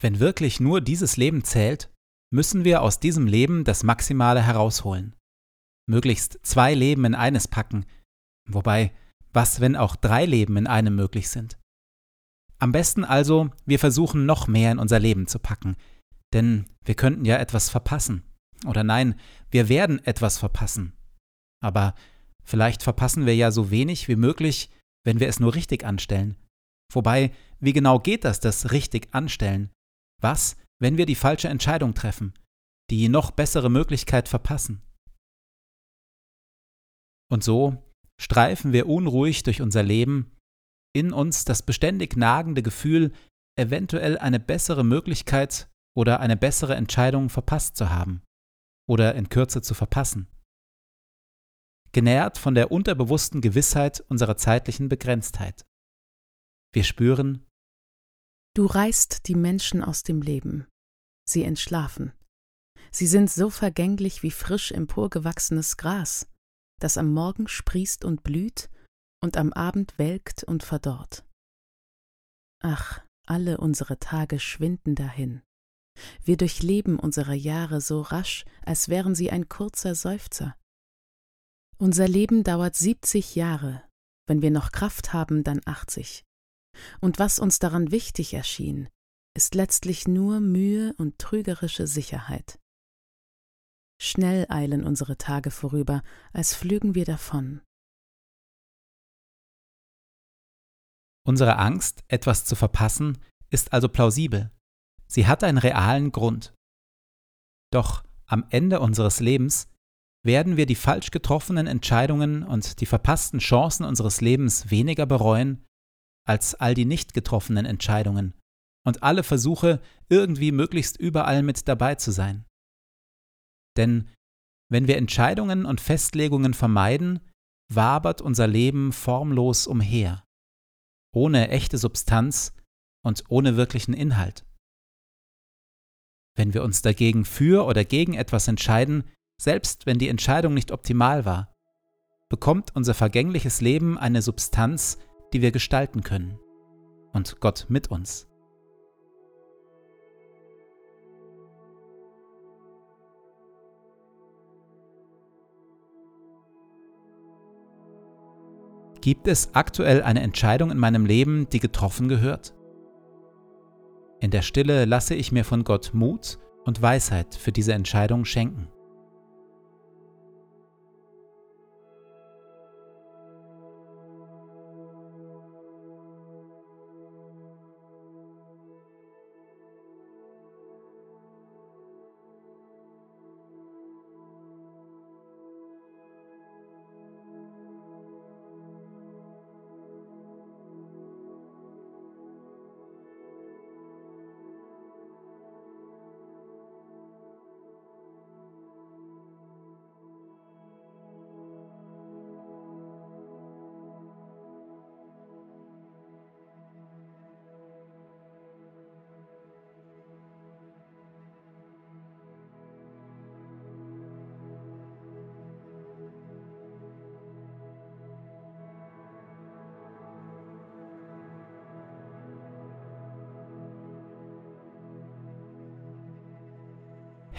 Wenn wirklich nur dieses Leben zählt, müssen wir aus diesem Leben das Maximale herausholen. Möglichst zwei Leben in eines packen, wobei, was wenn auch drei Leben in einem möglich sind? Am besten also, wir versuchen noch mehr in unser Leben zu packen, denn wir könnten ja etwas verpassen. Oder nein, wir werden etwas verpassen. Aber vielleicht verpassen wir ja so wenig wie möglich, wenn wir es nur richtig anstellen. Wobei, wie genau geht das, das richtig anstellen? Was, wenn wir die falsche Entscheidung treffen, die noch bessere Möglichkeit verpassen? Und so streifen wir unruhig durch unser Leben, in uns das beständig nagende Gefühl, eventuell eine bessere Möglichkeit oder eine bessere Entscheidung verpasst zu haben oder in Kürze zu verpassen. Genährt von der unterbewussten Gewissheit unserer zeitlichen Begrenztheit. Wir spüren, Du reißt die Menschen aus dem Leben. Sie entschlafen. Sie sind so vergänglich wie frisch emporgewachsenes Gras, das am Morgen sprießt und blüht und am Abend welkt und verdorrt. Ach, alle unsere Tage schwinden dahin. Wir durchleben unsere Jahre so rasch, als wären sie ein kurzer Seufzer. Unser Leben dauert siebzig Jahre, wenn wir noch Kraft haben, dann achtzig. Und was uns daran wichtig erschien, ist letztlich nur Mühe und trügerische Sicherheit. Schnell eilen unsere Tage vorüber, als flügen wir davon. Unsere Angst, etwas zu verpassen, ist also plausibel. Sie hat einen realen Grund. Doch am Ende unseres Lebens werden wir die falsch getroffenen Entscheidungen und die verpassten Chancen unseres Lebens weniger bereuen, als all die nicht getroffenen Entscheidungen und alle Versuche, irgendwie möglichst überall mit dabei zu sein. Denn wenn wir Entscheidungen und Festlegungen vermeiden, wabert unser Leben formlos umher, ohne echte Substanz und ohne wirklichen Inhalt. Wenn wir uns dagegen für oder gegen etwas entscheiden, selbst wenn die Entscheidung nicht optimal war, bekommt unser vergängliches Leben eine Substanz, die wir gestalten können. Und Gott mit uns. Gibt es aktuell eine Entscheidung in meinem Leben, die getroffen gehört? In der Stille lasse ich mir von Gott Mut und Weisheit für diese Entscheidung schenken.